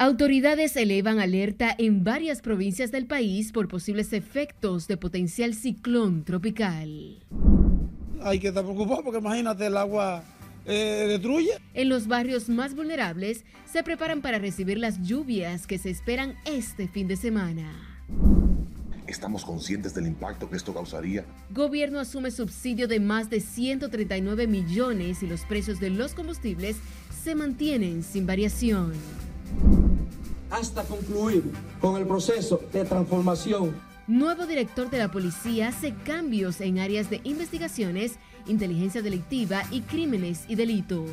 Autoridades elevan alerta en varias provincias del país por posibles efectos de potencial ciclón tropical. Hay que estar preocupado porque imagínate el agua eh, destruye. En los barrios más vulnerables se preparan para recibir las lluvias que se esperan este fin de semana. Estamos conscientes del impacto que esto causaría. Gobierno asume subsidio de más de 139 millones y los precios de los combustibles se mantienen sin variación hasta concluir con el proceso de transformación. Nuevo director de la policía hace cambios en áreas de investigaciones, inteligencia delictiva y crímenes y delitos.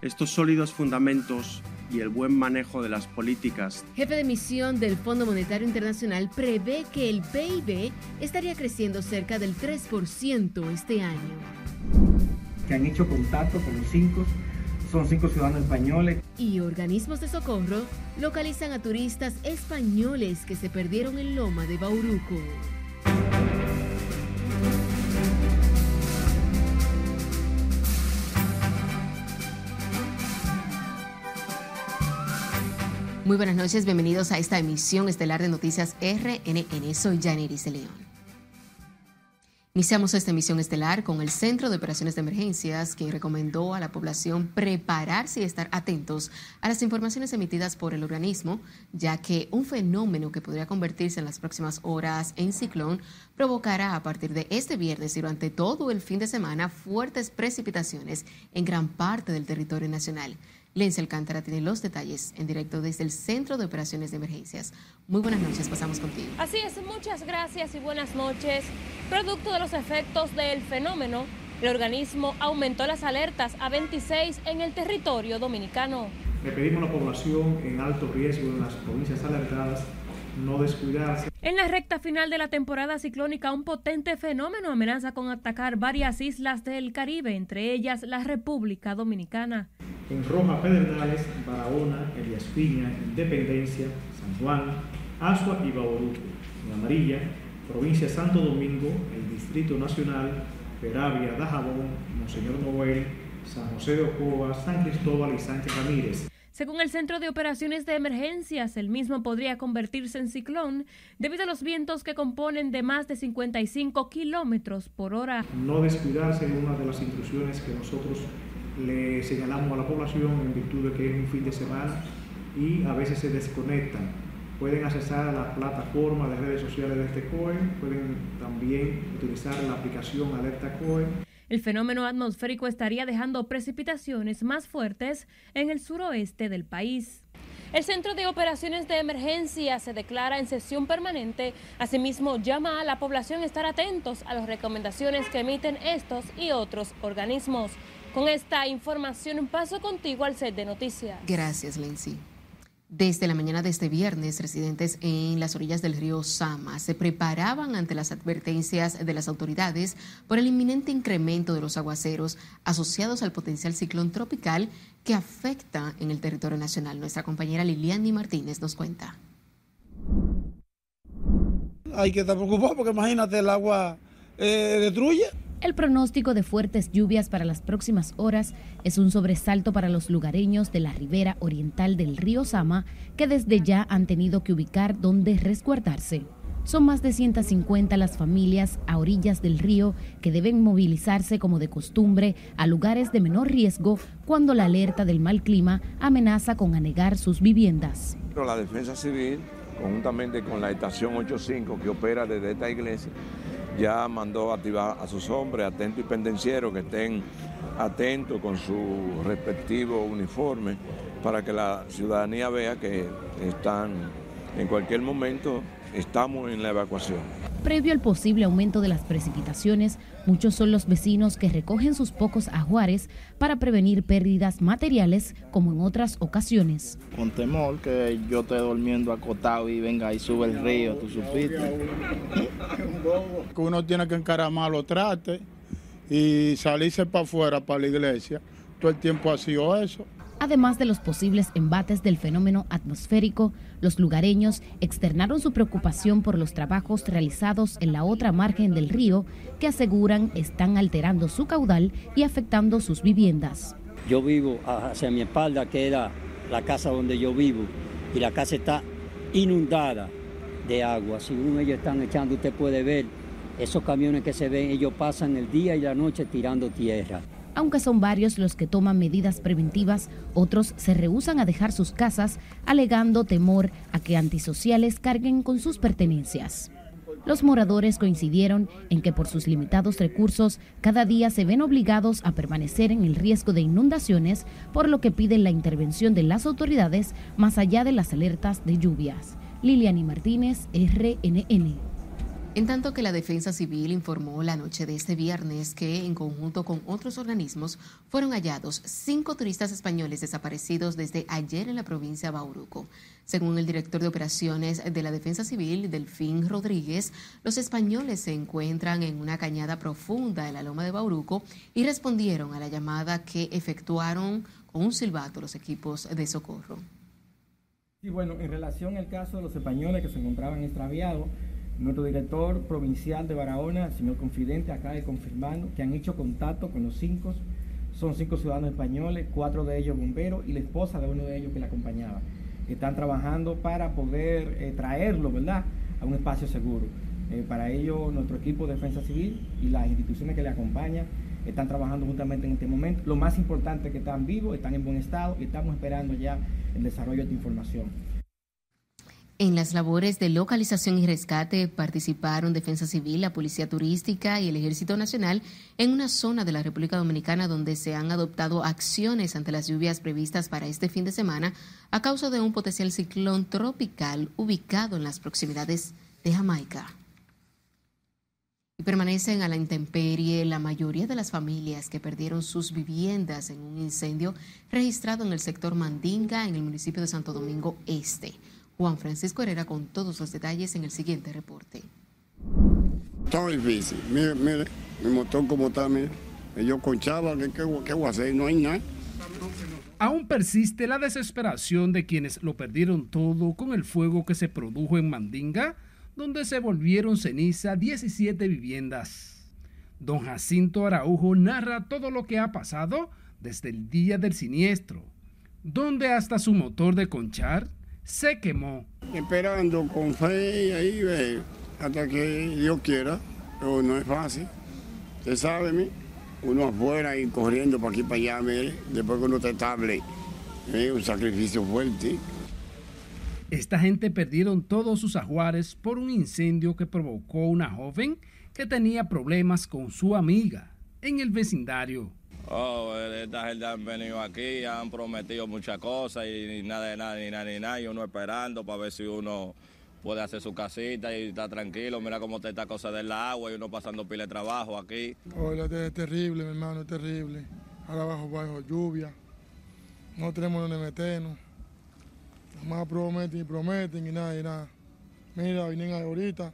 Estos sólidos fundamentos y el buen manejo de las políticas. Jefe de misión del Fondo Monetario Internacional prevé que el PIB estaría creciendo cerca del 3% este año. Que han hecho contacto con los cinco son cinco ciudadanos españoles. Y organismos de socorro localizan a turistas españoles que se perdieron en Loma de Bauruco. Muy buenas noches, bienvenidos a esta emisión estelar de Noticias RNN. Soy Janeris de León. Iniciamos esta emisión estelar con el Centro de Operaciones de Emergencias, que recomendó a la población prepararse y estar atentos a las informaciones emitidas por el organismo, ya que un fenómeno que podría convertirse en las próximas horas en ciclón provocará a partir de este viernes y durante todo el fin de semana fuertes precipitaciones en gran parte del territorio nacional. Lencia Alcántara tiene los detalles en directo desde el Centro de Operaciones de Emergencias. Muy buenas noches, pasamos contigo. Así es, muchas gracias y buenas noches. Producto de los efectos del fenómeno, el organismo aumentó las alertas a 26 en el territorio dominicano. Le pedimos a la población en alto riesgo en las provincias alertadas no descuidarse. En la recta final de la temporada ciclónica, un potente fenómeno amenaza con atacar varias islas del Caribe, entre ellas la República Dominicana. En roja, Pedernales, Barahona, Elías Piña, Independencia, San Juan, Asua y Bauruco. En amarilla, provincia Santo Domingo, el Distrito Nacional, Peravia, Dajabón, Monseñor Noel, San José de Ocoa, San Cristóbal y Sánchez Ramírez. Según el Centro de Operaciones de Emergencias, el mismo podría convertirse en ciclón debido a los vientos que componen de más de 55 kilómetros por hora. No descuidarse en una de las instrucciones que nosotros le señalamos a la población en virtud de que es un fin de semana y a veces se desconectan. Pueden accesar a la plataforma de redes sociales de este COE, pueden también utilizar la aplicación Alerta COE el fenómeno atmosférico estaría dejando precipitaciones más fuertes en el suroeste del país. El Centro de Operaciones de Emergencia se declara en sesión permanente. Asimismo, llama a la población a estar atentos a las recomendaciones que emiten estos y otros organismos. Con esta información paso contigo al set de noticias. Gracias, Lindsay. Desde la mañana de este viernes, residentes en las orillas del río Sama se preparaban ante las advertencias de las autoridades por el inminente incremento de los aguaceros asociados al potencial ciclón tropical que afecta en el territorio nacional. Nuestra compañera Liliani Martínez nos cuenta. Hay que estar preocupado porque imagínate el agua eh, destruye el pronóstico de fuertes lluvias para las próximas horas es un sobresalto para los lugareños de la ribera oriental del río Sama, que desde ya han tenido que ubicar dónde resguardarse. Son más de 150 las familias a orillas del río que deben movilizarse como de costumbre a lugares de menor riesgo cuando la alerta del mal clima amenaza con anegar sus viviendas. La Defensa Civil, conjuntamente con la estación 85 que opera desde esta iglesia, ya mandó activar a sus hombres atentos y pendencieros que estén atentos con su respectivo uniforme para que la ciudadanía vea que están en cualquier momento estamos en la evacuación. Previo al posible aumento de las precipitaciones, muchos son los vecinos que recogen sus pocos ajuares para prevenir pérdidas materiales como en otras ocasiones. Con temor que yo esté durmiendo acotado y venga y sube el río, tú supiste. Que uno tiene que encaramar los trate y salirse para afuera, para la iglesia. Todo el tiempo ha sido eso. Además de los posibles embates del fenómeno atmosférico, los lugareños externaron su preocupación por los trabajos realizados en la otra margen del río que aseguran están alterando su caudal y afectando sus viviendas. Yo vivo hacia mi espalda, que era la casa donde yo vivo y la casa está inundada de agua. Según ellos están echando, usted puede ver esos camiones que se ven, ellos pasan el día y la noche tirando tierra. Aunque son varios los que toman medidas preventivas, otros se rehusan a dejar sus casas alegando temor a que antisociales carguen con sus pertenencias. Los moradores coincidieron en que por sus limitados recursos cada día se ven obligados a permanecer en el riesgo de inundaciones, por lo que piden la intervención de las autoridades más allá de las alertas de lluvias. Liliani Martínez, RNN. En tanto que la Defensa Civil informó la noche de este viernes que, en conjunto con otros organismos, fueron hallados cinco turistas españoles desaparecidos desde ayer en la provincia de Bauruco. Según el director de operaciones de la Defensa Civil, Delfín Rodríguez, los españoles se encuentran en una cañada profunda en la loma de Bauruco y respondieron a la llamada que efectuaron con un silbato los equipos de socorro. Y bueno, en relación al caso de los españoles que se encontraban extraviados, nuestro director provincial de Barahona, el señor Confidente, acaba de confirmar que han hecho contacto con los cinco. Son cinco ciudadanos españoles, cuatro de ellos bomberos y la esposa de uno de ellos que le acompañaba. Están trabajando para poder eh, traerlo, ¿verdad?, a un espacio seguro. Eh, para ello, nuestro equipo de defensa civil y las instituciones que le acompañan están trabajando juntamente en este momento. Lo más importante es que están vivos, están en buen estado y estamos esperando ya el desarrollo de esta información. En las labores de localización y rescate participaron Defensa Civil, la Policía Turística y el Ejército Nacional en una zona de la República Dominicana donde se han adoptado acciones ante las lluvias previstas para este fin de semana a causa de un potencial ciclón tropical ubicado en las proximidades de Jamaica. Y permanecen a la intemperie la mayoría de las familias que perdieron sus viviendas en un incendio registrado en el sector Mandinga, en el municipio de Santo Domingo Este. Juan Francisco Herrera con todos los detalles en el siguiente reporte. Está difícil. Mire, mire, mi motor como está, mire. Yo conchaba, ¿qué, qué, qué voy a hacer? No hay nada. Aún persiste la desesperación de quienes lo perdieron todo con el fuego que se produjo en Mandinga, donde se volvieron ceniza 17 viviendas. Don Jacinto Araujo narra todo lo que ha pasado desde el día del siniestro, donde hasta su motor de conchar se quemó. Esperando con fe y ahí ve, hasta que Dios quiera, pero no es fácil. Usted sabe, uno afuera y corriendo para aquí para allá, después que uno está estable, es un sacrificio fuerte. Esta gente perdieron todos sus ajuares por un incendio que provocó una joven que tenía problemas con su amiga en el vecindario. Oh, esta gente han venido aquí, han prometido muchas cosas y, nada de nada, ni nada, ni nada, y uno esperando para ver si uno puede hacer su casita y está tranquilo. Mira cómo está esta cosa del agua y uno pasando pile de trabajo aquí. Oh, es terrible, mi hermano, es terrible. Ahora bajo, bajo lluvia. No tenemos donde meternos. Más prometen y prometen y nada, y nada. Mira, vienen ahorita,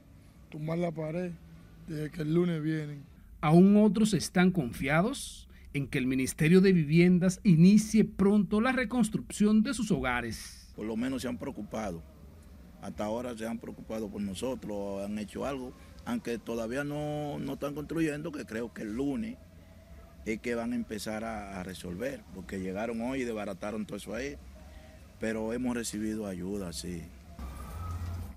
tumbar la pared, desde que el lunes vienen. Aún otros están confiados en que el Ministerio de Viviendas inicie pronto la reconstrucción de sus hogares. Por lo menos se han preocupado. Hasta ahora se han preocupado por nosotros, han hecho algo, aunque todavía no, están construyendo, que creo que el lunes es que van a empezar a, resolver, porque llegaron hoy y desbarataron todo eso ahí, pero hemos recibido ayuda, sí.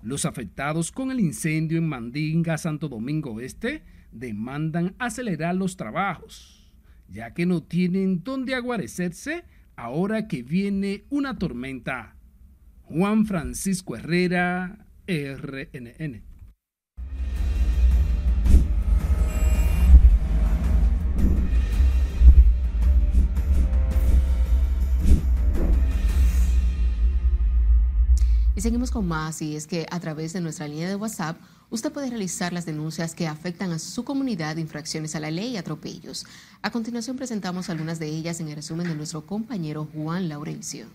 Los afectados con el incendio en Mandinga, Santo Domingo Este, demandan acelerar los trabajos ya que no tienen dónde aguarecerse ahora que viene una tormenta. Juan Francisco Herrera, RNN. Seguimos con más, y es que a través de nuestra línea de WhatsApp usted puede realizar las denuncias que afectan a su comunidad infracciones a la ley y atropellos. A continuación presentamos algunas de ellas en el resumen de nuestro compañero Juan Laurencio.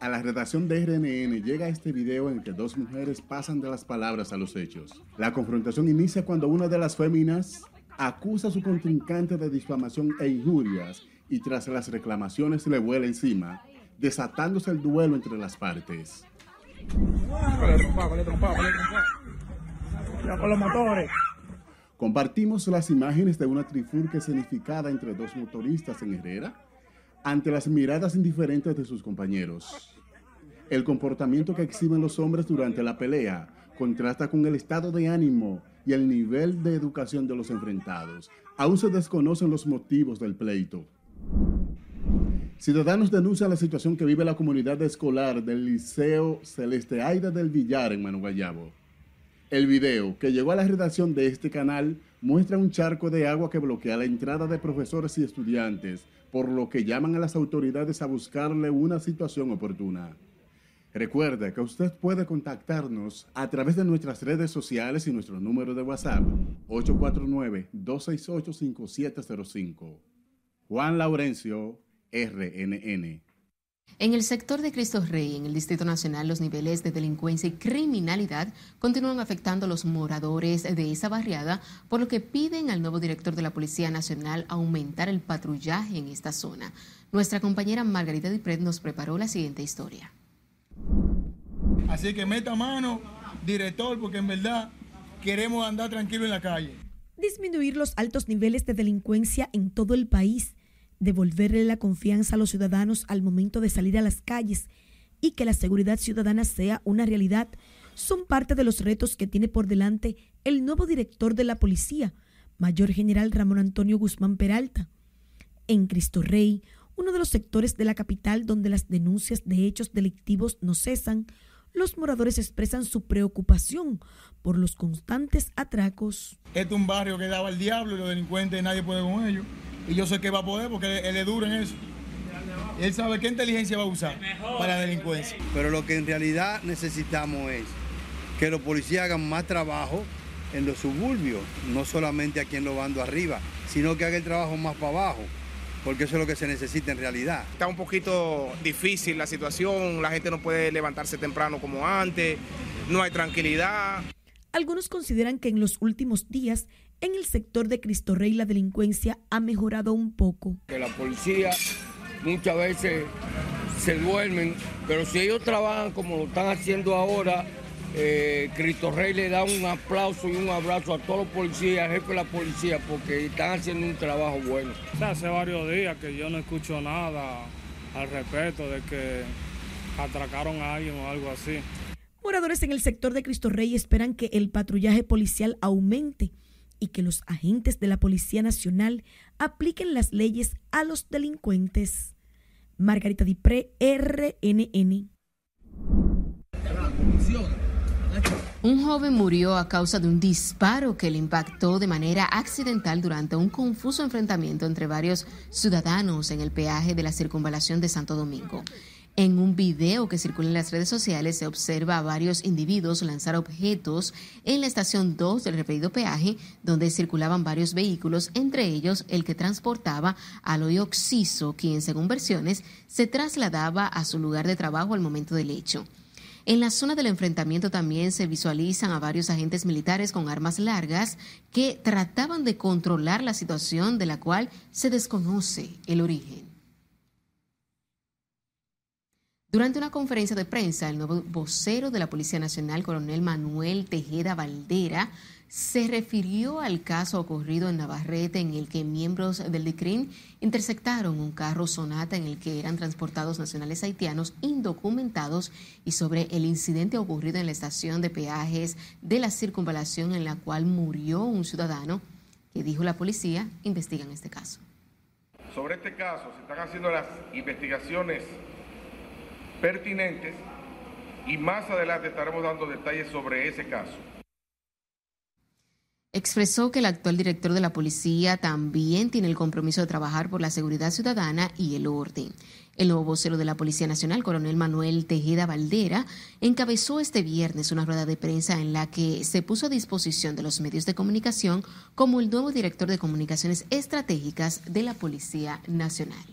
A la redacción de RNN llega este video en el que dos mujeres pasan de las palabras a los hechos. La confrontación inicia cuando una de las féminas acusa a su contrincante de difamación e injurias y tras las reclamaciones le vuela encima desatándose el duelo entre las partes. Compartimos las imágenes de una trifulca escenificada entre dos motoristas en Herrera ante las miradas indiferentes de sus compañeros. El comportamiento que exhiben los hombres durante la pelea contrasta con el estado de ánimo y el nivel de educación de los enfrentados. Aún se desconocen los motivos del pleito. Ciudadanos denuncian la situación que vive la comunidad escolar del Liceo Celeste Aida del Villar en Manuguayabo. El video que llegó a la redacción de este canal muestra un charco de agua que bloquea la entrada de profesores y estudiantes, por lo que llaman a las autoridades a buscarle una situación oportuna. Recuerde que usted puede contactarnos a través de nuestras redes sociales y nuestro número de WhatsApp 849-268-5705. Juan Laurencio, RNN. En el sector de Cristo Rey, en el Distrito Nacional, los niveles de delincuencia y criminalidad continúan afectando a los moradores de esa barriada, por lo que piden al nuevo director de la Policía Nacional aumentar el patrullaje en esta zona. Nuestra compañera Margarita Dipret nos preparó la siguiente historia. Así que meta mano, director, porque en verdad queremos andar tranquilo en la calle. Disminuir los altos niveles de delincuencia en todo el país devolverle la confianza a los ciudadanos al momento de salir a las calles y que la seguridad ciudadana sea una realidad son parte de los retos que tiene por delante el nuevo director de la policía, Mayor General Ramón Antonio Guzmán Peralta. En Cristo Rey, uno de los sectores de la capital donde las denuncias de hechos delictivos no cesan, los moradores expresan su preocupación por los constantes atracos. Este es un barrio que daba al diablo y los delincuentes nadie puede con ellos. Y yo sé que va a poder porque él es duro en eso. Él sabe qué inteligencia va a usar para la delincuencia. Pero lo que en realidad necesitamos es que los policías hagan más trabajo en los suburbios, no solamente aquí en los bandos arriba, sino que hagan el trabajo más para abajo, porque eso es lo que se necesita en realidad. Está un poquito difícil la situación, la gente no puede levantarse temprano como antes, no hay tranquilidad. Algunos consideran que en los últimos días en el sector de Cristo Rey la delincuencia ha mejorado un poco. Que la policía muchas veces se duermen, pero si ellos trabajan como lo están haciendo ahora, eh, Cristo Rey le da un aplauso y un abrazo a todos los policías, al jefe de la policía, porque están haciendo un trabajo bueno. Hace varios días que yo no escucho nada al respecto de que atracaron a alguien o algo así. Moradores en el sector de Cristo Rey esperan que el patrullaje policial aumente y que los agentes de la Policía Nacional apliquen las leyes a los delincuentes. Margarita Dipré, RNN. Un joven murió a causa de un disparo que le impactó de manera accidental durante un confuso enfrentamiento entre varios ciudadanos en el peaje de la circunvalación de Santo Domingo. En un video que circula en las redes sociales se observa a varios individuos lanzar objetos en la estación 2 del referido peaje, donde circulaban varios vehículos, entre ellos el que transportaba a Loy Oxiso, quien según versiones se trasladaba a su lugar de trabajo al momento del hecho. En la zona del enfrentamiento también se visualizan a varios agentes militares con armas largas que trataban de controlar la situación de la cual se desconoce el origen. Durante una conferencia de prensa, el nuevo vocero de la Policía Nacional, coronel Manuel Tejeda Valdera, se refirió al caso ocurrido en Navarrete en el que miembros del DICRIN interceptaron un carro sonata en el que eran transportados nacionales haitianos indocumentados y sobre el incidente ocurrido en la estación de peajes de la circunvalación en la cual murió un ciudadano que dijo la policía investigan este caso. Sobre este caso se están haciendo las investigaciones pertinentes y más adelante estaremos dando detalles sobre ese caso. Expresó que el actual director de la policía también tiene el compromiso de trabajar por la seguridad ciudadana y el orden. El nuevo vocero de la Policía Nacional, coronel Manuel Tejeda Valdera, encabezó este viernes una rueda de prensa en la que se puso a disposición de los medios de comunicación como el nuevo director de comunicaciones estratégicas de la Policía Nacional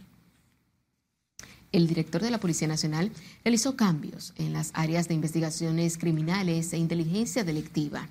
el director de la Policía Nacional realizó cambios en las áreas de investigaciones criminales e inteligencia delictiva.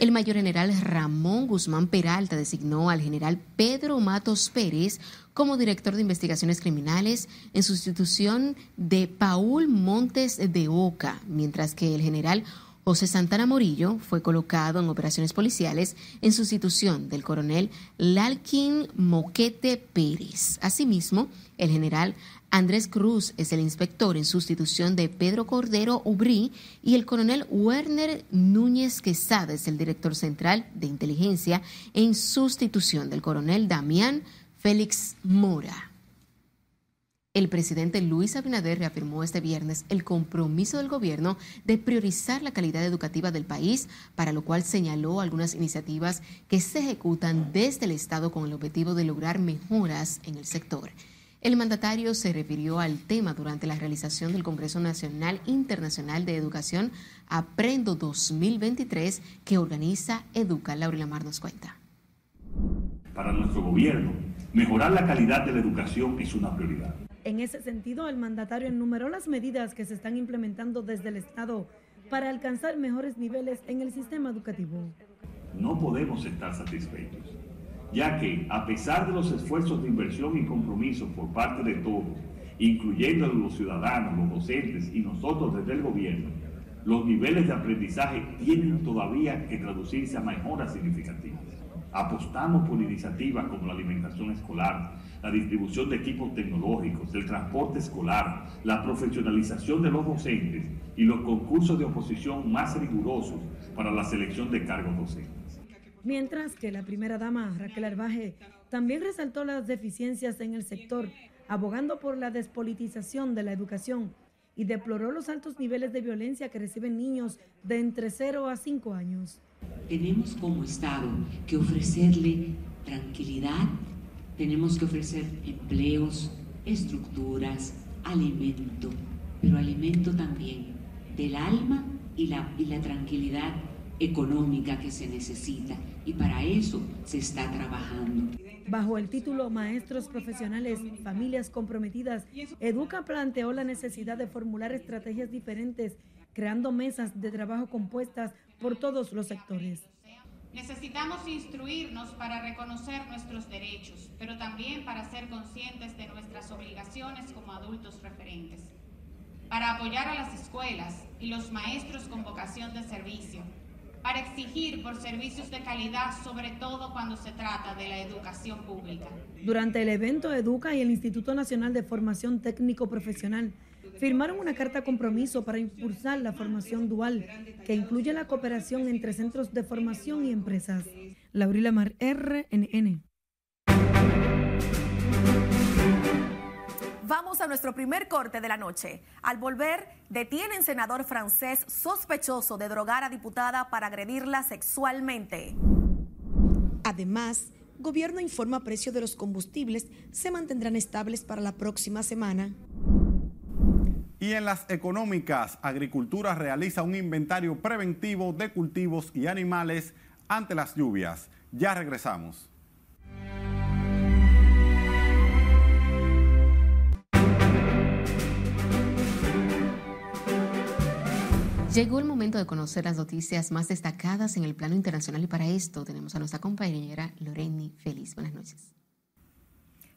El mayor general Ramón Guzmán Peralta designó al general Pedro Matos Pérez como director de investigaciones criminales en sustitución de Paul Montes de Oca, mientras que el general José Santana Morillo fue colocado en operaciones policiales en sustitución del coronel Lalkin Moquete Pérez. Asimismo, el general Andrés Cruz es el inspector en sustitución de Pedro Cordero Ubrí y el coronel Werner Núñez Quesada es el director central de inteligencia en sustitución del coronel Damián Félix Mora. El presidente Luis Abinader reafirmó este viernes el compromiso del gobierno de priorizar la calidad educativa del país, para lo cual señaló algunas iniciativas que se ejecutan desde el Estado con el objetivo de lograr mejoras en el sector. El mandatario se refirió al tema durante la realización del Congreso Nacional Internacional de Educación Aprendo 2023 que organiza Educa. Laura Mar nos cuenta. Para nuestro gobierno, mejorar la calidad de la educación es una prioridad. En ese sentido, el mandatario enumeró las medidas que se están implementando desde el Estado para alcanzar mejores niveles en el sistema educativo. No podemos estar satisfechos, ya que a pesar de los esfuerzos de inversión y compromiso por parte de todos, incluyendo los ciudadanos, los docentes y nosotros desde el gobierno, los niveles de aprendizaje tienen todavía que traducirse a mejoras significativas. Apostamos por iniciativas como la alimentación escolar, la distribución de equipos tecnológicos, el transporte escolar, la profesionalización de los docentes y los concursos de oposición más rigurosos para la selección de cargos docentes. Mientras que la primera dama, Raquel Arbaje, también resaltó las deficiencias en el sector, abogando por la despolitización de la educación y deploró los altos niveles de violencia que reciben niños de entre 0 a 5 años. Tenemos como Estado que ofrecerle tranquilidad tenemos que ofrecer empleos, estructuras, alimento, pero alimento también del alma y la, y la tranquilidad económica que se necesita. Y para eso se está trabajando. Bajo el título Maestros Profesionales, Familias Comprometidas, Educa planteó la necesidad de formular estrategias diferentes, creando mesas de trabajo compuestas por todos los sectores. Necesitamos instruirnos para reconocer nuestros derechos, pero también para ser conscientes de nuestras obligaciones como adultos referentes, para apoyar a las escuelas y los maestros con vocación de servicio, para exigir por servicios de calidad, sobre todo cuando se trata de la educación pública. Durante el evento Educa y el Instituto Nacional de Formación Técnico Profesional firmaron una carta compromiso para impulsar la formación dual, que incluye la cooperación entre centros de formación y empresas. Laurila Mar, RNN. Vamos a nuestro primer corte de la noche. Al volver, detienen senador francés sospechoso de drogar a diputada para agredirla sexualmente. Además, gobierno informa precio de los combustibles se mantendrán estables para la próxima semana. Y en las económicas, Agricultura realiza un inventario preventivo de cultivos y animales ante las lluvias. Ya regresamos. Llegó el momento de conocer las noticias más destacadas en el plano internacional y para esto tenemos a nuestra compañera Loreni Feliz. Buenas noches.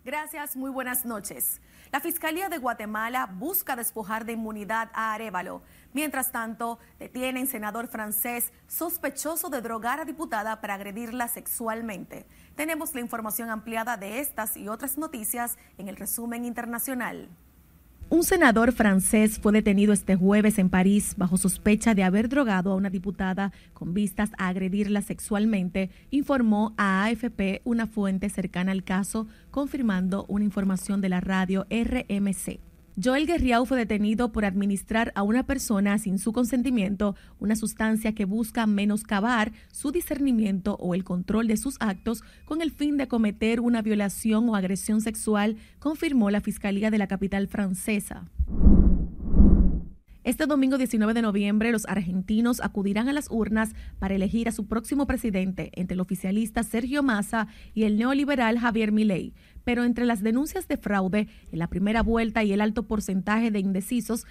Gracias, muy buenas noches. La Fiscalía de Guatemala busca despojar de inmunidad a Arevalo. Mientras tanto, detienen senador francés sospechoso de drogar a diputada para agredirla sexualmente. Tenemos la información ampliada de estas y otras noticias en el resumen internacional. Un senador francés fue detenido este jueves en París bajo sospecha de haber drogado a una diputada con vistas a agredirla sexualmente, informó a AFP una fuente cercana al caso, confirmando una información de la radio RMC. Joel Guerriau fue detenido por administrar a una persona sin su consentimiento una sustancia que busca menoscabar su discernimiento o el control de sus actos con el fin de cometer una violación o agresión sexual, confirmó la Fiscalía de la capital francesa. Este domingo 19 de noviembre, los argentinos acudirán a las urnas para elegir a su próximo presidente entre el oficialista Sergio Massa y el neoliberal Javier Milei. Pero entre las denuncias de fraude en la primera vuelta y el alto porcentaje de indecisos,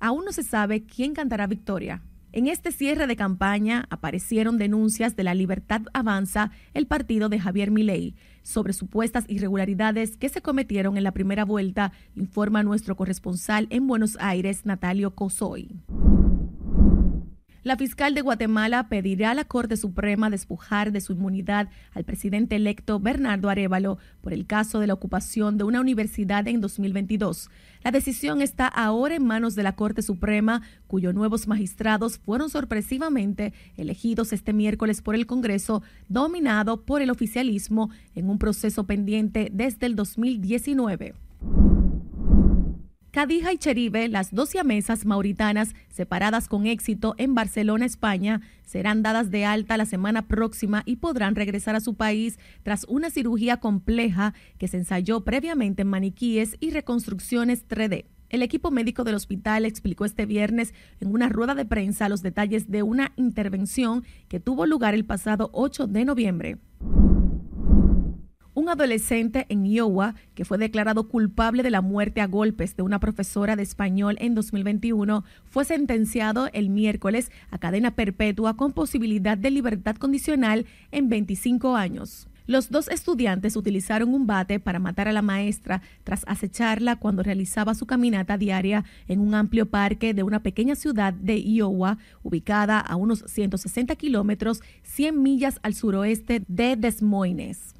aún no se sabe quién cantará victoria. En este cierre de campaña aparecieron denuncias de la Libertad Avanza, el partido de Javier Milei, sobre supuestas irregularidades que se cometieron en la primera vuelta, informa nuestro corresponsal en Buenos Aires, Natalio Cosoy. La fiscal de Guatemala pedirá a la Corte Suprema despojar de su inmunidad al presidente electo Bernardo Arevalo por el caso de la ocupación de una universidad en 2022. La decisión está ahora en manos de la Corte Suprema, cuyos nuevos magistrados fueron sorpresivamente elegidos este miércoles por el Congreso, dominado por el oficialismo en un proceso pendiente desde el 2019. Cadija y Cheribe, las dos siamesas mauritanas separadas con éxito en Barcelona, España, serán dadas de alta la semana próxima y podrán regresar a su país tras una cirugía compleja que se ensayó previamente en maniquíes y reconstrucciones 3D. El equipo médico del hospital explicó este viernes en una rueda de prensa los detalles de una intervención que tuvo lugar el pasado 8 de noviembre. Un adolescente en Iowa que fue declarado culpable de la muerte a golpes de una profesora de español en 2021 fue sentenciado el miércoles a cadena perpetua con posibilidad de libertad condicional en 25 años. Los dos estudiantes utilizaron un bate para matar a la maestra tras acecharla cuando realizaba su caminata diaria en un amplio parque de una pequeña ciudad de Iowa, ubicada a unos 160 kilómetros, 100 millas al suroeste de Des Moines.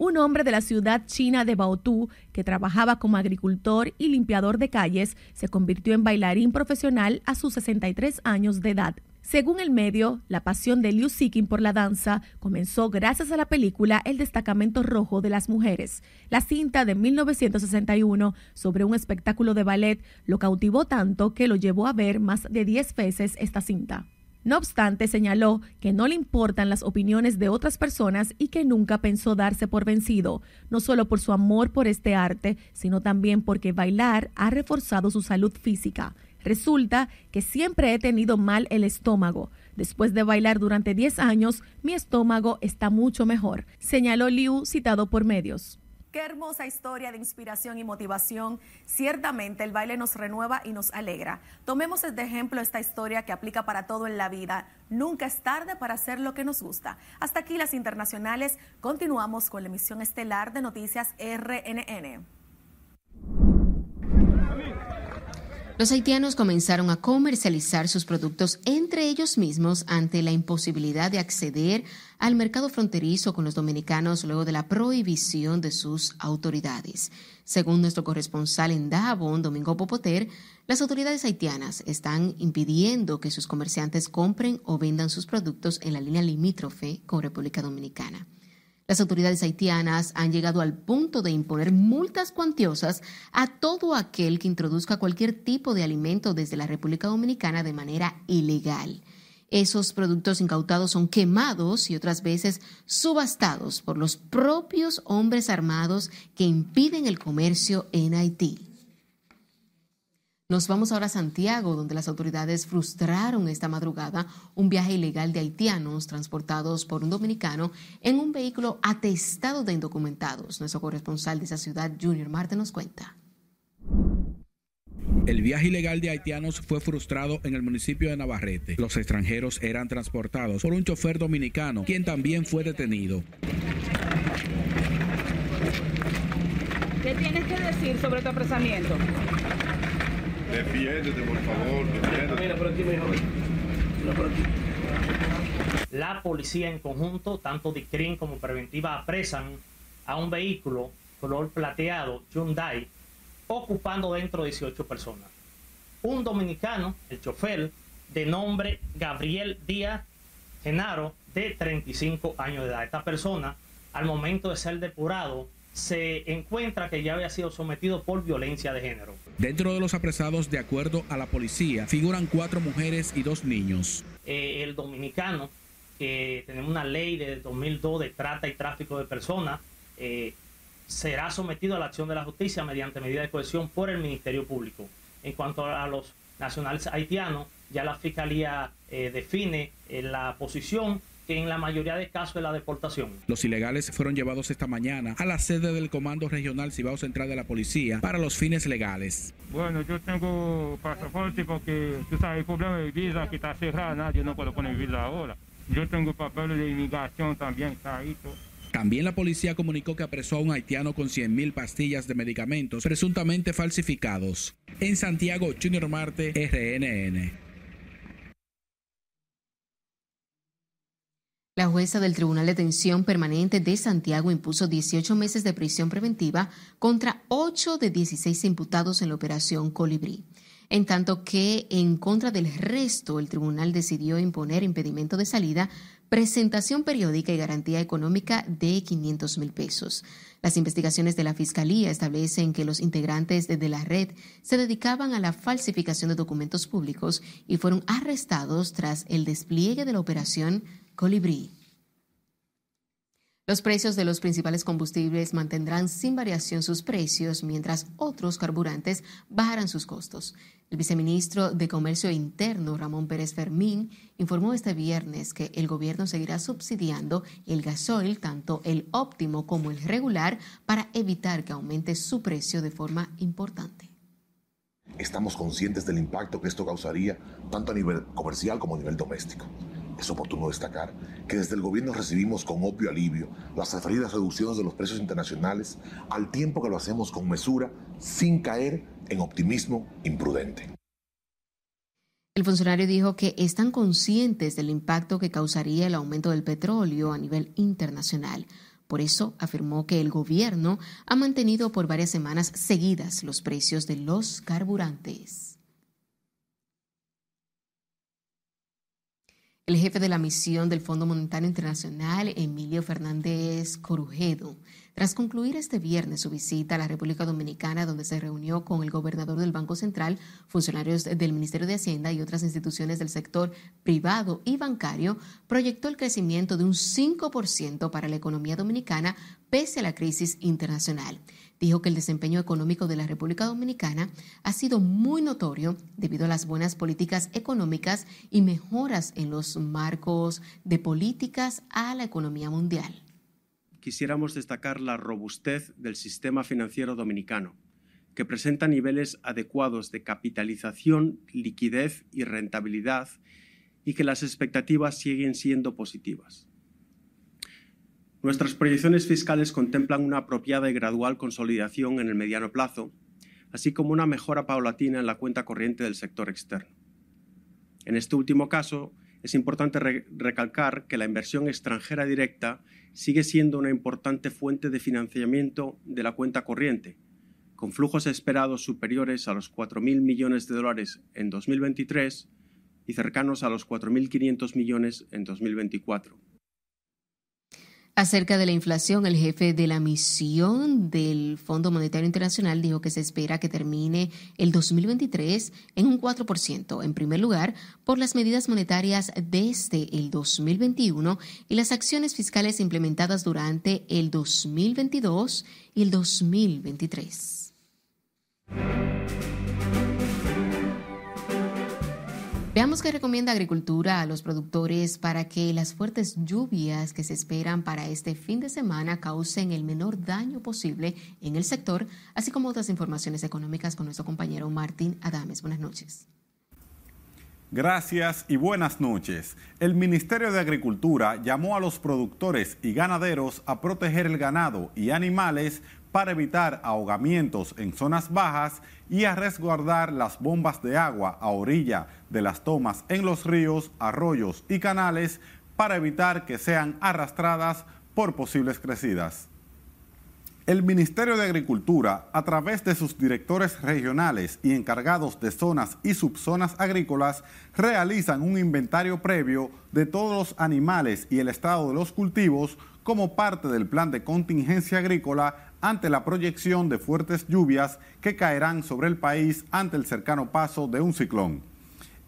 Un hombre de la ciudad china de Baotou, que trabajaba como agricultor y limpiador de calles, se convirtió en bailarín profesional a sus 63 años de edad. Según el medio, la pasión de Liu Sikin por la danza comenzó gracias a la película El destacamento rojo de las mujeres. La cinta de 1961 sobre un espectáculo de ballet lo cautivó tanto que lo llevó a ver más de 10 veces esta cinta. No obstante, señaló que no le importan las opiniones de otras personas y que nunca pensó darse por vencido, no solo por su amor por este arte, sino también porque bailar ha reforzado su salud física. Resulta que siempre he tenido mal el estómago. Después de bailar durante 10 años, mi estómago está mucho mejor, señaló Liu citado por medios. Qué hermosa historia de inspiración y motivación. Ciertamente el baile nos renueva y nos alegra. Tomemos de ejemplo esta historia que aplica para todo en la vida. Nunca es tarde para hacer lo que nos gusta. Hasta aquí las internacionales. Continuamos con la emisión estelar de Noticias RNN. Los haitianos comenzaron a comercializar sus productos entre ellos mismos ante la imposibilidad de acceder al mercado fronterizo con los dominicanos luego de la prohibición de sus autoridades. Según nuestro corresponsal en Dajabón, Domingo Popoter, las autoridades haitianas están impidiendo que sus comerciantes compren o vendan sus productos en la línea limítrofe con República Dominicana. Las autoridades haitianas han llegado al punto de imponer multas cuantiosas a todo aquel que introduzca cualquier tipo de alimento desde la República Dominicana de manera ilegal. Esos productos incautados son quemados y otras veces subastados por los propios hombres armados que impiden el comercio en Haití. Nos vamos ahora a Santiago, donde las autoridades frustraron esta madrugada un viaje ilegal de haitianos transportados por un dominicano en un vehículo atestado de indocumentados. Nuestro corresponsal de esa ciudad, Junior Marte, nos cuenta. El viaje ilegal de haitianos fue frustrado en el municipio de Navarrete. Los extranjeros eran transportados por un chofer dominicano, quien también fue detenido. ¿Qué tienes que decir sobre tu apresamiento? Defiéndete, por favor, defiéndete. Mira, por aquí mejor. Mira, por aquí. La policía en conjunto, tanto DICRIN como preventiva, apresan a un vehículo color plateado Hyundai ocupando dentro de 18 personas. Un dominicano, el chofer, de nombre Gabriel Díaz Genaro, de 35 años de edad. Esta persona, al momento de ser depurado, se encuentra que ya había sido sometido por violencia de género. Dentro de los apresados, de acuerdo a la policía, figuran cuatro mujeres y dos niños. Eh, el dominicano, que tenemos una ley de 2002 de trata y tráfico de personas, eh, será sometido a la acción de la justicia mediante medida de cohesión por el Ministerio Público. En cuanto a los nacionales haitianos, ya la Fiscalía eh, define la posición que en la mayoría de casos es la deportación. Los ilegales fueron llevados esta mañana a la sede del Comando Regional Cibao Central de la Policía para los fines legales. Bueno, yo tengo pasaporte porque tú sabes el problema de visa que está cerrada, nadie no puede poner visa ahora. Yo tengo papeles de inmigración también, está ahí todo. También la policía comunicó que apresó a un haitiano con 100.000 pastillas de medicamentos presuntamente falsificados. En Santiago, Junior Marte, RNN. La jueza del Tribunal de Detención Permanente de Santiago impuso 18 meses de prisión preventiva contra 8 de 16 imputados en la operación Colibrí. En tanto que en contra del resto, el tribunal decidió imponer impedimento de salida, presentación periódica y garantía económica de 500 mil pesos. Las investigaciones de la Fiscalía establecen que los integrantes de la red se dedicaban a la falsificación de documentos públicos y fueron arrestados tras el despliegue de la operación Colibrí. Los precios de los principales combustibles mantendrán sin variación sus precios, mientras otros carburantes bajarán sus costos. El viceministro de Comercio Interno, Ramón Pérez Fermín, informó este viernes que el gobierno seguirá subsidiando el gasoil, tanto el óptimo como el regular, para evitar que aumente su precio de forma importante. Estamos conscientes del impacto que esto causaría tanto a nivel comercial como a nivel doméstico es oportuno destacar que desde el gobierno recibimos con obvio alivio las referidas reducciones de los precios internacionales al tiempo que lo hacemos con mesura sin caer en optimismo imprudente. El funcionario dijo que están conscientes del impacto que causaría el aumento del petróleo a nivel internacional. Por eso afirmó que el gobierno ha mantenido por varias semanas seguidas los precios de los carburantes. El jefe de la misión del Fondo Monetario Internacional, Emilio Fernández Corujedo, tras concluir este viernes su visita a la República Dominicana, donde se reunió con el gobernador del Banco Central, funcionarios del Ministerio de Hacienda y otras instituciones del sector privado y bancario, proyectó el crecimiento de un 5% para la economía dominicana pese a la crisis internacional dijo que el desempeño económico de la República Dominicana ha sido muy notorio debido a las buenas políticas económicas y mejoras en los marcos de políticas a la economía mundial. Quisiéramos destacar la robustez del sistema financiero dominicano, que presenta niveles adecuados de capitalización, liquidez y rentabilidad y que las expectativas siguen siendo positivas. Nuestras proyecciones fiscales contemplan una apropiada y gradual consolidación en el mediano plazo, así como una mejora paulatina en la cuenta corriente del sector externo. En este último caso, es importante recalcar que la inversión extranjera directa sigue siendo una importante fuente de financiamiento de la cuenta corriente, con flujos esperados superiores a los 4.000 millones de dólares en 2023 y cercanos a los 4.500 millones en 2024. Acerca de la inflación, el jefe de la misión del Fondo Monetario Internacional dijo que se espera que termine el 2023 en un 4%, en primer lugar, por las medidas monetarias desde el 2021 y las acciones fiscales implementadas durante el 2022 y el 2023. Qué recomienda Agricultura a los productores para que las fuertes lluvias que se esperan para este fin de semana causen el menor daño posible en el sector, así como otras informaciones económicas con nuestro compañero Martín Adames. Buenas noches. Gracias y buenas noches. El Ministerio de Agricultura llamó a los productores y ganaderos a proteger el ganado y animales para evitar ahogamientos en zonas bajas y a resguardar las bombas de agua a orilla de las tomas en los ríos, arroyos y canales para evitar que sean arrastradas por posibles crecidas. El Ministerio de Agricultura, a través de sus directores regionales y encargados de zonas y subzonas agrícolas, realizan un inventario previo de todos los animales y el estado de los cultivos como parte del plan de contingencia agrícola ante la proyección de fuertes lluvias que caerán sobre el país ante el cercano paso de un ciclón.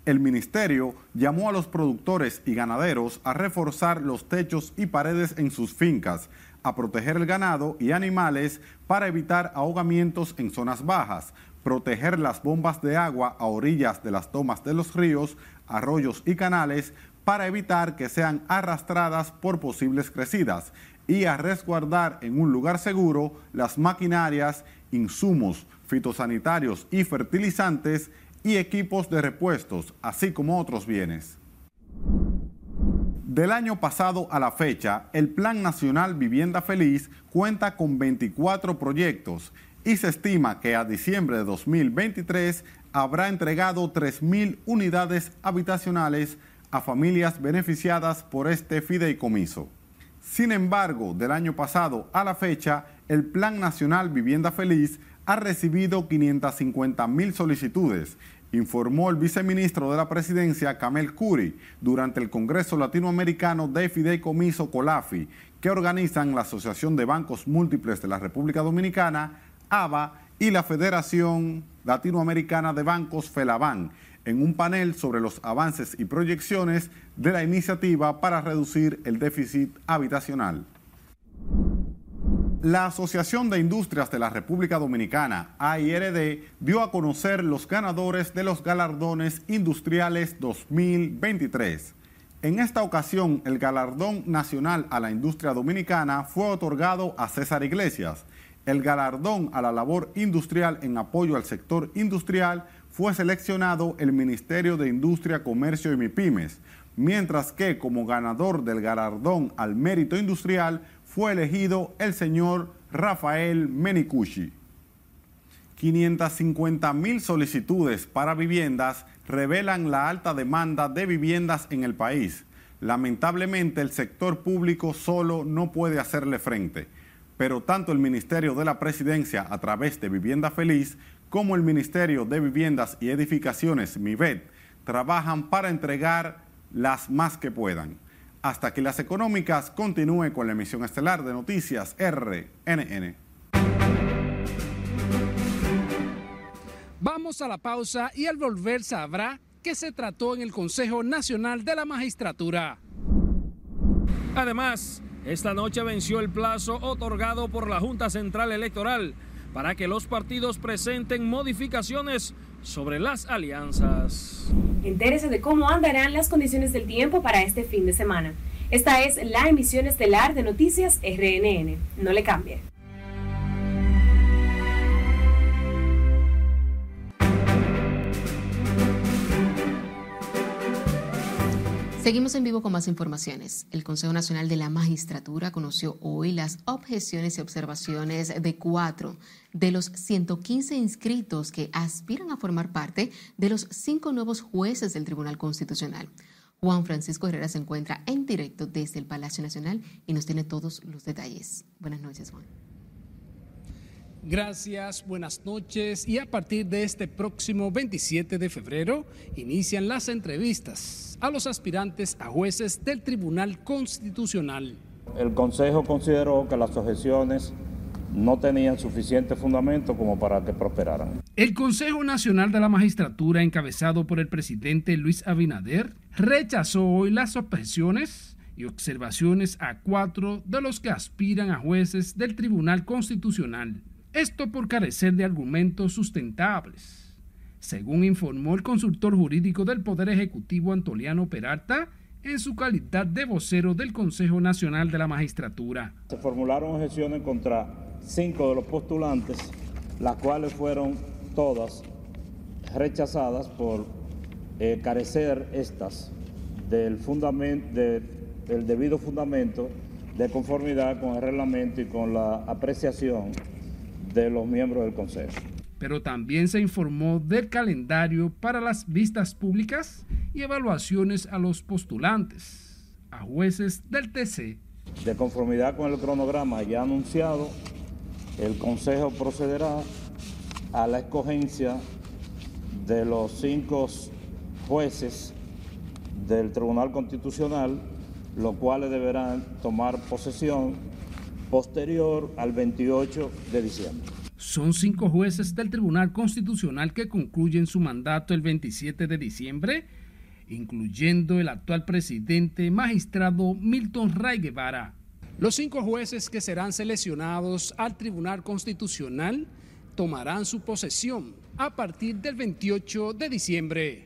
El ministerio llamó a los productores y ganaderos a reforzar los techos y paredes en sus fincas, a proteger el ganado y animales para evitar ahogamientos en zonas bajas, proteger las bombas de agua a orillas de las tomas de los ríos, arroyos y canales para evitar que sean arrastradas por posibles crecidas y a resguardar en un lugar seguro las maquinarias, insumos fitosanitarios y fertilizantes y equipos de repuestos, así como otros bienes. Del año pasado a la fecha, el Plan Nacional Vivienda Feliz cuenta con 24 proyectos y se estima que a diciembre de 2023 habrá entregado 3.000 unidades habitacionales a familias beneficiadas por este fideicomiso. Sin embargo, del año pasado a la fecha, el Plan Nacional Vivienda Feliz ha recibido 550 mil solicitudes, informó el viceministro de la Presidencia, Camel Curi, durante el Congreso Latinoamericano de Fideicomiso COLAFI, que organizan la Asociación de Bancos Múltiples de la República Dominicana, ABA, y la Federación Latinoamericana de Bancos, FELABAN, en un panel sobre los avances y proyecciones de la iniciativa para reducir el déficit habitacional. La Asociación de Industrias de la República Dominicana, AIRD, dio a conocer los ganadores de los galardones industriales 2023. En esta ocasión, el galardón nacional a la industria dominicana fue otorgado a César Iglesias. El galardón a la labor industrial en apoyo al sector industrial fue seleccionado el Ministerio de Industria, Comercio y MIPIMES, mientras que como ganador del galardón al mérito industrial fue elegido el señor Rafael Menicucci. 550 mil solicitudes para viviendas revelan la alta demanda de viviendas en el país. Lamentablemente el sector público solo no puede hacerle frente, pero tanto el Ministerio de la Presidencia a través de Vivienda Feliz como el Ministerio de Viviendas y Edificaciones, MIVET, trabajan para entregar las más que puedan. Hasta que las económicas continúe con la emisión estelar de noticias RNN. Vamos a la pausa y al volver sabrá que se trató en el Consejo Nacional de la Magistratura. Además, esta noche venció el plazo otorgado por la Junta Central Electoral para que los partidos presenten modificaciones sobre las alianzas. Entérese de cómo andarán las condiciones del tiempo para este fin de semana. Esta es la emisión estelar de Noticias RNN. No le cambie. Seguimos en vivo con más informaciones. El Consejo Nacional de la Magistratura conoció hoy las objeciones y observaciones de cuatro de los 115 inscritos que aspiran a formar parte de los cinco nuevos jueces del Tribunal Constitucional. Juan Francisco Herrera se encuentra en directo desde el Palacio Nacional y nos tiene todos los detalles. Buenas noches, Juan. Gracias, buenas noches. Y a partir de este próximo 27 de febrero inician las entrevistas a los aspirantes a jueces del Tribunal Constitucional. El Consejo consideró que las objeciones no tenían suficiente fundamento como para que prosperaran. El Consejo Nacional de la Magistratura, encabezado por el presidente Luis Abinader, rechazó hoy las objeciones y observaciones a cuatro de los que aspiran a jueces del Tribunal Constitucional. Esto por carecer de argumentos sustentables. Según informó el consultor jurídico del Poder Ejecutivo Antoliano Peralta, en su calidad de vocero del Consejo Nacional de la Magistratura. Se formularon objeciones contra cinco de los postulantes, las cuales fueron todas rechazadas por eh, carecer estas del, del debido fundamento de conformidad con el reglamento y con la apreciación de los miembros del Consejo. Pero también se informó del calendario para las vistas públicas y evaluaciones a los postulantes, a jueces del TC. De conformidad con el cronograma ya anunciado, el Consejo procederá a la escogencia de los cinco jueces del Tribunal Constitucional, los cuales deberán tomar posesión posterior al 28 de diciembre. Son cinco jueces del Tribunal Constitucional que concluyen su mandato el 27 de diciembre, incluyendo el actual presidente magistrado Milton Ray Guevara. Los cinco jueces que serán seleccionados al Tribunal Constitucional tomarán su posesión a partir del 28 de diciembre.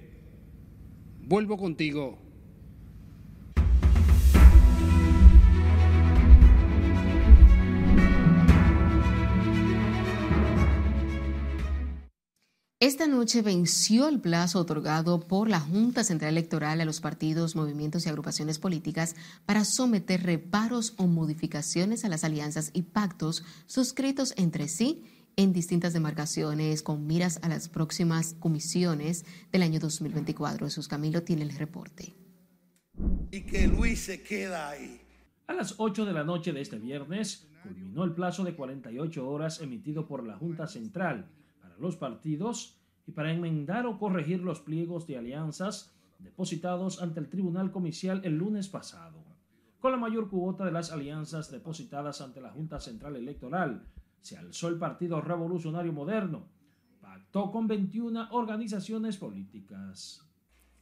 Vuelvo contigo. Esta noche venció el plazo otorgado por la Junta Central Electoral a los partidos, movimientos y agrupaciones políticas para someter reparos o modificaciones a las alianzas y pactos suscritos entre sí en distintas demarcaciones con miras a las próximas comisiones del año 2024. Jesús Camilo tiene el reporte. y que Luis se queda ahí. A las 8 de la noche de este viernes culminó el plazo de 48 horas emitido por la Junta Central los partidos y para enmendar o corregir los pliegos de alianzas depositados ante el Tribunal Comicial el lunes pasado. Con la mayor cuota de las alianzas depositadas ante la Junta Central Electoral, se alzó el Partido Revolucionario Moderno, pactó con 21 organizaciones políticas.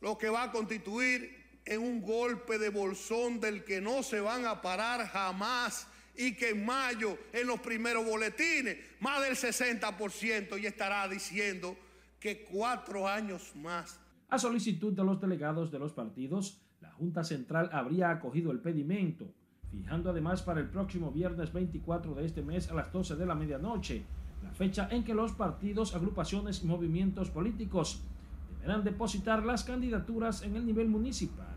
Lo que va a constituir en un golpe de bolsón del que no se van a parar jamás y que en mayo, en los primeros boletines, más del 60% y estará diciendo que cuatro años más. A solicitud de los delegados de los partidos, la Junta Central habría acogido el pedimento, fijando además para el próximo viernes 24 de este mes a las 12 de la medianoche, la fecha en que los partidos, agrupaciones y movimientos políticos deberán depositar las candidaturas en el nivel municipal.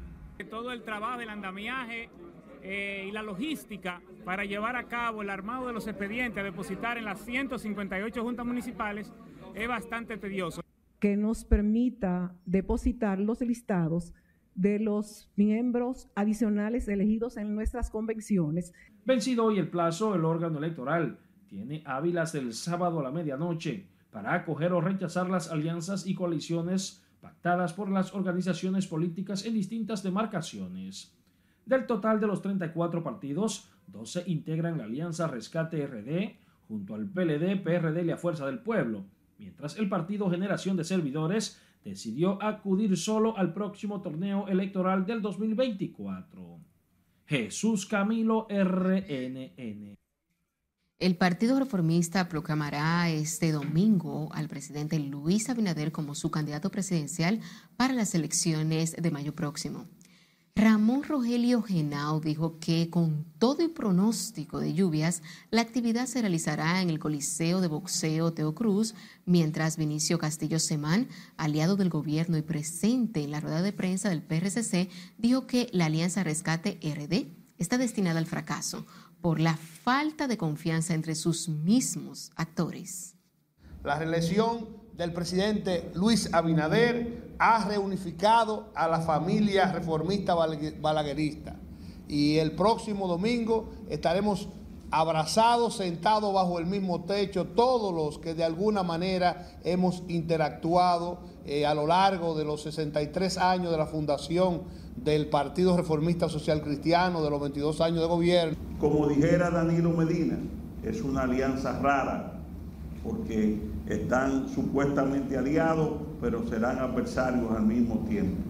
Todo el trabajo, el andamiaje eh, y la logística para llevar a cabo el armado de los expedientes a depositar en las 158 juntas municipales es bastante tedioso. Que nos permita depositar los listados de los miembros adicionales elegidos en nuestras convenciones. Vencido hoy el plazo, el órgano electoral tiene hábilas el sábado a la medianoche para acoger o rechazar las alianzas y coaliciones pactadas por las organizaciones políticas en distintas demarcaciones. Del total de los 34 partidos, 12 integran la Alianza Rescate RD junto al PLD, PRD y la Fuerza del Pueblo, mientras el Partido Generación de Servidores decidió acudir solo al próximo torneo electoral del 2024. Jesús Camilo RNN. El Partido Reformista proclamará este domingo al presidente Luis Abinader como su candidato presidencial para las elecciones de mayo próximo. Ramón Rogelio Genao dijo que con todo y pronóstico de lluvias, la actividad se realizará en el Coliseo de Boxeo Teo Cruz, mientras Vinicio Castillo Semán, aliado del gobierno y presente en la rueda de prensa del PRCC, dijo que la Alianza Rescate RD está destinada al fracaso por la falta de confianza entre sus mismos actores. La reelección del presidente Luis Abinader ha reunificado a la familia reformista balaguerista y el próximo domingo estaremos abrazados, sentados bajo el mismo techo, todos los que de alguna manera hemos interactuado eh, a lo largo de los 63 años de la fundación del Partido Reformista Social Cristiano, de los 22 años de gobierno. Como dijera Danilo Medina, es una alianza rara, porque están supuestamente aliados, pero serán adversarios al mismo tiempo.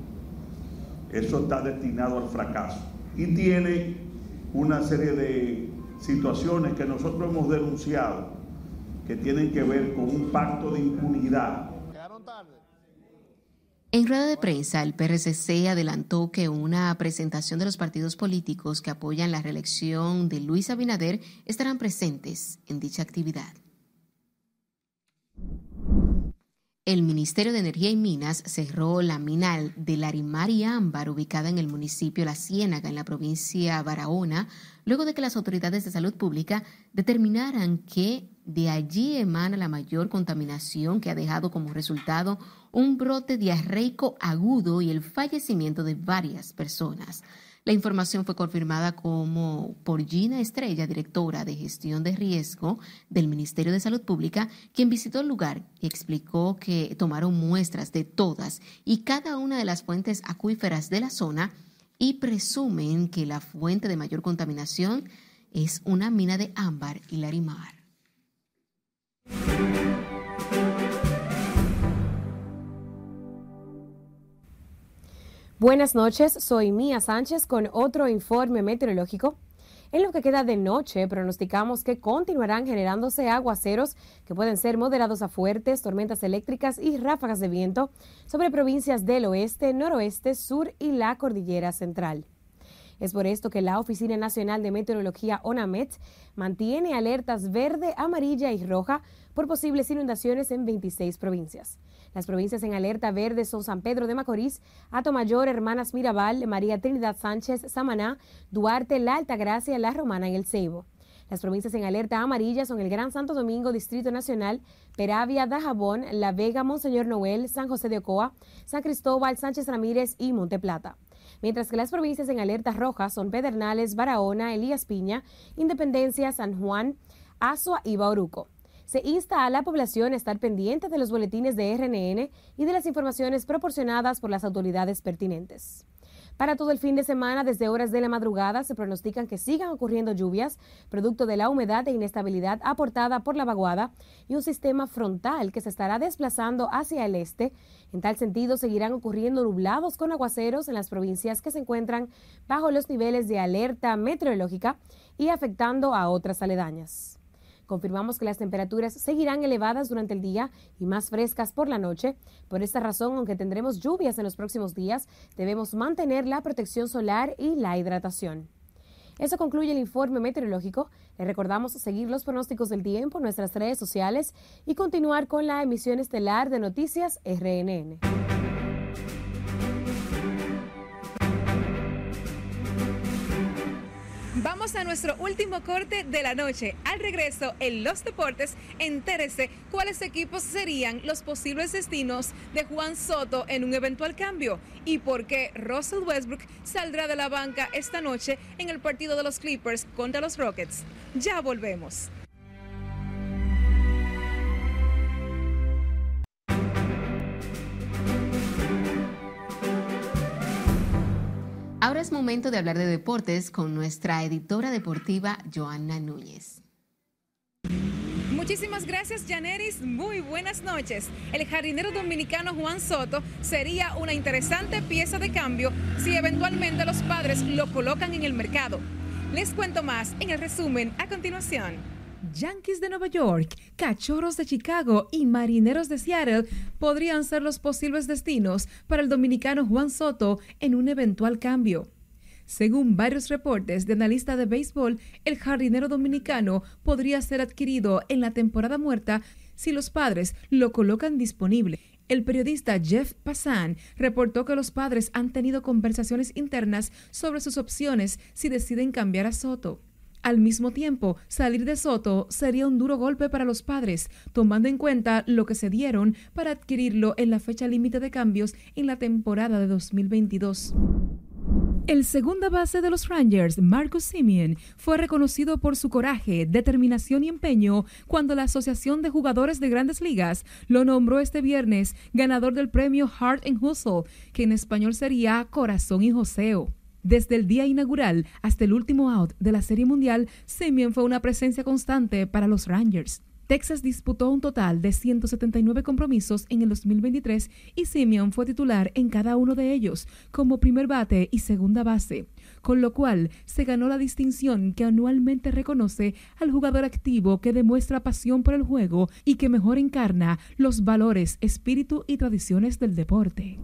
Eso está destinado al fracaso. Y tiene una serie de situaciones que nosotros hemos denunciado, que tienen que ver con un pacto de impunidad en rueda de prensa, el PRCC adelantó que una presentación de los partidos políticos que apoyan la reelección de Luis Abinader estarán presentes en dicha actividad. El Ministerio de Energía y Minas cerró la mina de Larimar y Ámbar, ubicada en el municipio La Ciénaga, en la provincia Barahona, luego de que las autoridades de salud pública determinaran que de allí emana la mayor contaminación que ha dejado como resultado un brote diarreico agudo y el fallecimiento de varias personas. La información fue confirmada como por Gina Estrella, directora de gestión de riesgo del Ministerio de Salud Pública, quien visitó el lugar y explicó que tomaron muestras de todas y cada una de las fuentes acuíferas de la zona y presumen que la fuente de mayor contaminación es una mina de ámbar y larimar. Buenas noches, soy Mía Sánchez con otro informe meteorológico. En lo que queda de noche, pronosticamos que continuarán generándose aguaceros que pueden ser moderados a fuertes, tormentas eléctricas y ráfagas de viento sobre provincias del oeste, noroeste, sur y la cordillera central. Es por esto que la Oficina Nacional de Meteorología ONAMET mantiene alertas verde, amarilla y roja por posibles inundaciones en 26 provincias. Las provincias en alerta verde son San Pedro de Macorís, Mayor, Hermanas Mirabal, María Trinidad Sánchez, Samaná, Duarte, La Altagracia, La Romana y El Ceibo. Las provincias en alerta amarilla son el Gran Santo Domingo, Distrito Nacional, Peravia, Dajabón, La Vega, Monseñor Noel, San José de Ocoa, San Cristóbal, Sánchez Ramírez y Monte Plata. mientras que las provincias en alerta roja son Pedernales, Barahona, Elías Piña, Independencia, San Juan, Azua y Bauruco. Se insta a la población a estar pendiente de los boletines de RNN y de las informaciones proporcionadas por las autoridades pertinentes. Para todo el fin de semana, desde horas de la madrugada, se pronostican que sigan ocurriendo lluvias, producto de la humedad e inestabilidad aportada por la vaguada y un sistema frontal que se estará desplazando hacia el este. En tal sentido, seguirán ocurriendo nublados con aguaceros en las provincias que se encuentran bajo los niveles de alerta meteorológica y afectando a otras aledañas. Confirmamos que las temperaturas seguirán elevadas durante el día y más frescas por la noche. Por esta razón, aunque tendremos lluvias en los próximos días, debemos mantener la protección solar y la hidratación. Eso concluye el informe meteorológico. Le recordamos seguir los pronósticos del tiempo en nuestras redes sociales y continuar con la emisión estelar de Noticias RNN. Vamos a nuestro último corte de la noche. Al regreso, en los deportes, entérese cuáles equipos serían los posibles destinos de Juan Soto en un eventual cambio y por qué Russell Westbrook saldrá de la banca esta noche en el partido de los Clippers contra los Rockets. Ya volvemos. Ahora es momento de hablar de deportes con nuestra editora deportiva Joana Núñez. Muchísimas gracias, Janeris. Muy buenas noches. El jardinero dominicano Juan Soto sería una interesante pieza de cambio si eventualmente los padres lo colocan en el mercado. Les cuento más en el resumen a continuación. Yankees de Nueva York, Cachorros de Chicago y Marineros de Seattle podrían ser los posibles destinos para el dominicano Juan Soto en un eventual cambio. Según varios reportes de analistas de béisbol, el jardinero dominicano podría ser adquirido en la temporada muerta si los padres lo colocan disponible. El periodista Jeff Passan reportó que los padres han tenido conversaciones internas sobre sus opciones si deciden cambiar a Soto. Al mismo tiempo, salir de Soto sería un duro golpe para los padres, tomando en cuenta lo que se dieron para adquirirlo en la fecha límite de cambios en la temporada de 2022. El segunda base de los Rangers, Marcus Simeon, fue reconocido por su coraje, determinación y empeño cuando la Asociación de Jugadores de Grandes Ligas lo nombró este viernes ganador del premio Heart and Hustle, que en español sería Corazón y Joseo. Desde el día inaugural hasta el último out de la Serie Mundial, Simeon fue una presencia constante para los Rangers. Texas disputó un total de 179 compromisos en el 2023 y Simeon fue titular en cada uno de ellos como primer bate y segunda base, con lo cual se ganó la distinción que anualmente reconoce al jugador activo que demuestra pasión por el juego y que mejor encarna los valores, espíritu y tradiciones del deporte.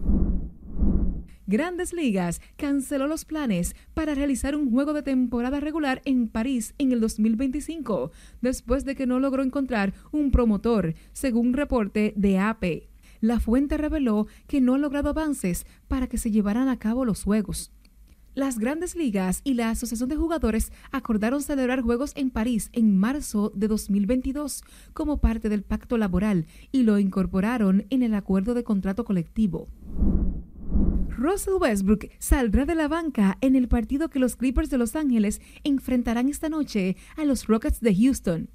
Grandes Ligas canceló los planes para realizar un juego de temporada regular en París en el 2025, después de que no logró encontrar un promotor, según reporte de AP. La fuente reveló que no ha logrado avances para que se llevaran a cabo los juegos. Las grandes ligas y la Asociación de Jugadores acordaron celebrar juegos en París en marzo de 2022 como parte del pacto laboral y lo incorporaron en el acuerdo de contrato colectivo. Russell Westbrook saldrá de la banca en el partido que los Clippers de Los Ángeles enfrentarán esta noche a los Rockets de Houston.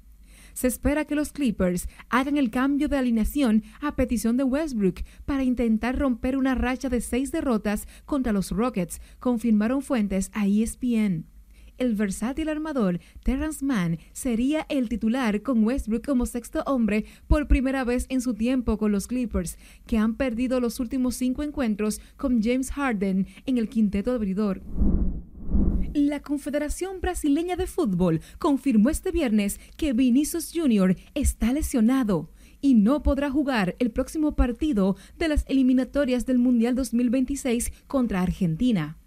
Se espera que los Clippers hagan el cambio de alineación a petición de Westbrook para intentar romper una racha de seis derrotas contra los Rockets, confirmaron fuentes a ESPN el versátil armador Terrence Mann sería el titular con Westbrook como sexto hombre por primera vez en su tiempo con los Clippers, que han perdido los últimos cinco encuentros con James Harden en el quinteto abridor. La Confederación Brasileña de Fútbol confirmó este viernes que Vinicius Jr. está lesionado y no podrá jugar el próximo partido de las eliminatorias del Mundial 2026 contra Argentina.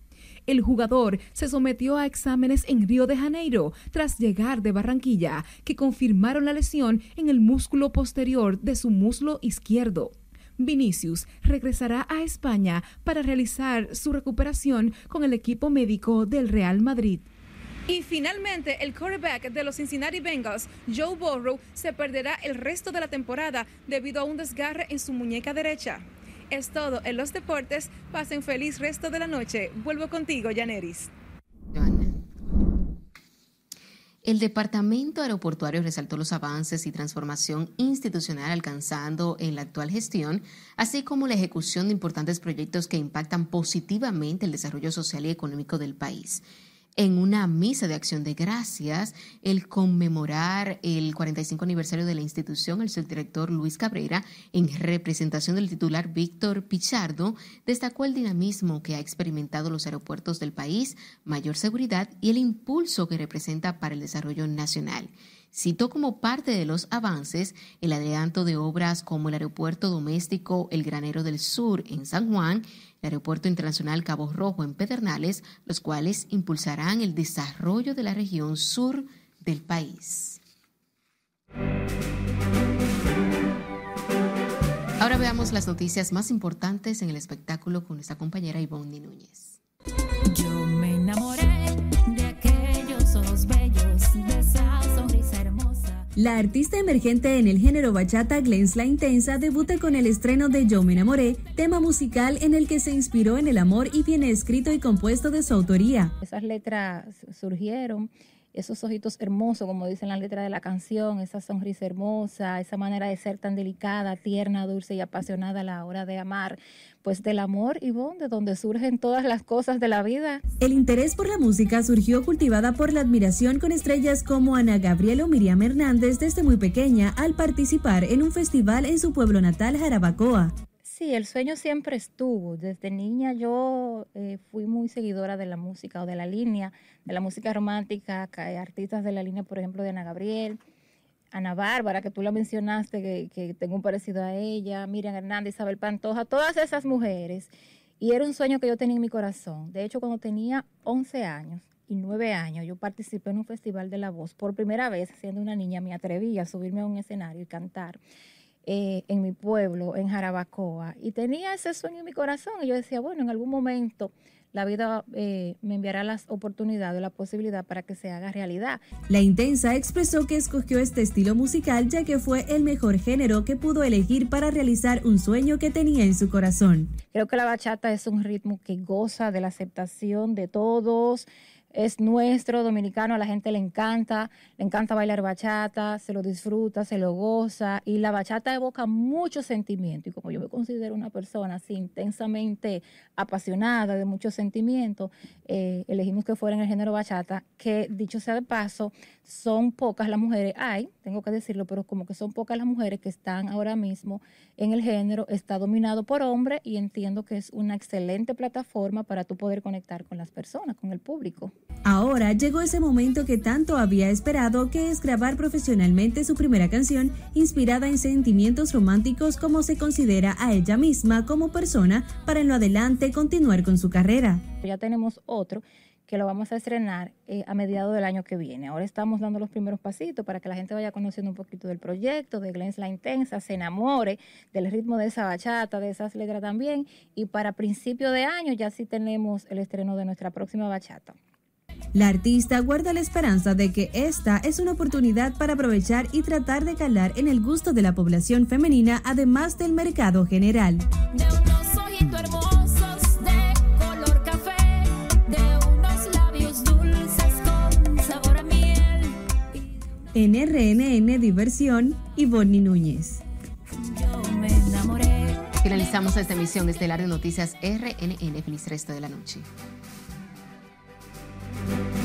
El jugador se sometió a exámenes en Río de Janeiro tras llegar de Barranquilla, que confirmaron la lesión en el músculo posterior de su muslo izquierdo. Vinicius regresará a España para realizar su recuperación con el equipo médico del Real Madrid. Y finalmente, el quarterback de los Cincinnati Bengals, Joe Burrow, se perderá el resto de la temporada debido a un desgarre en su muñeca derecha. Es todo en los deportes. Pasen feliz resto de la noche. Vuelvo contigo, Yaneris. El Departamento Aeroportuario resaltó los avances y transformación institucional alcanzando en la actual gestión, así como la ejecución de importantes proyectos que impactan positivamente el desarrollo social y económico del país en una misa de acción de gracias, el conmemorar el 45 aniversario de la institución, el subdirector Luis Cabrera, en representación del titular Víctor Pichardo, destacó el dinamismo que ha experimentado los aeropuertos del país, mayor seguridad y el impulso que representa para el desarrollo nacional. Citó como parte de los avances el adelanto de obras como el aeropuerto doméstico El Granero del Sur en San Juan, el Aeropuerto Internacional Cabo Rojo en Pedernales, los cuales impulsarán el desarrollo de la región sur del país. Ahora veamos las noticias más importantes en el espectáculo con nuestra compañera Ivonne Núñez. Yo me enamoré La artista emergente en el género bachata Glens La Intensa debuta con el estreno de Yo me enamoré, tema musical en el que se inspiró en el amor y viene escrito y compuesto de su autoría. Esas letras surgieron esos ojitos hermosos, como dicen la letra de la canción, esa sonrisa hermosa, esa manera de ser tan delicada, tierna, dulce y apasionada a la hora de amar, pues del amor y de donde surgen todas las cosas de la vida. El interés por la música surgió cultivada por la admiración con estrellas como Ana Gabriela o Miriam Hernández desde muy pequeña al participar en un festival en su pueblo natal, Jarabacoa. Sí, el sueño siempre estuvo. Desde niña yo eh, fui muy seguidora de la música o de la línea, de la música romántica, artistas de la línea, por ejemplo, de Ana Gabriel, Ana Bárbara, que tú la mencionaste, que, que tengo un parecido a ella, Miriam Hernández, Isabel Pantoja, todas esas mujeres. Y era un sueño que yo tenía en mi corazón. De hecho, cuando tenía 11 años y 9 años, yo participé en un festival de la voz. Por primera vez, siendo una niña, me atreví a subirme a un escenario y cantar. Eh, en mi pueblo, en Jarabacoa, y tenía ese sueño en mi corazón, y yo decía, bueno, en algún momento la vida eh, me enviará las oportunidades, la posibilidad para que se haga realidad. La Intensa expresó que escogió este estilo musical ya que fue el mejor género que pudo elegir para realizar un sueño que tenía en su corazón. Creo que la bachata es un ritmo que goza de la aceptación de todos, es nuestro, dominicano, a la gente le encanta, le encanta bailar bachata, se lo disfruta, se lo goza y la bachata evoca mucho sentimiento y como yo me considero una persona así intensamente apasionada de mucho sentimiento, eh, elegimos que fuera en el género bachata, que dicho sea de paso, son pocas las mujeres, hay, tengo que decirlo, pero como que son pocas las mujeres que están ahora mismo en el género, está dominado por hombres y entiendo que es una excelente plataforma para tú poder conectar con las personas, con el público. Ahora llegó ese momento que tanto había esperado, que es grabar profesionalmente su primera canción, inspirada en sentimientos románticos como se considera a ella misma como persona, para en lo adelante continuar con su carrera. Ya tenemos otro que lo vamos a estrenar eh, a mediados del año que viene. Ahora estamos dando los primeros pasitos para que la gente vaya conociendo un poquito del proyecto, de Glens La Intensa, se enamore del ritmo de esa bachata, de esas letras también. Y para principio de año ya sí tenemos el estreno de nuestra próxima bachata. La artista guarda la esperanza de que esta es una oportunidad para aprovechar y tratar de calar en el gusto de la población femenina, además del mercado general. En RNN Diversión, Ivonne Núñez. Finalizamos esta emisión estelar de noticias RNN. Feliz resto de la noche. Thank you.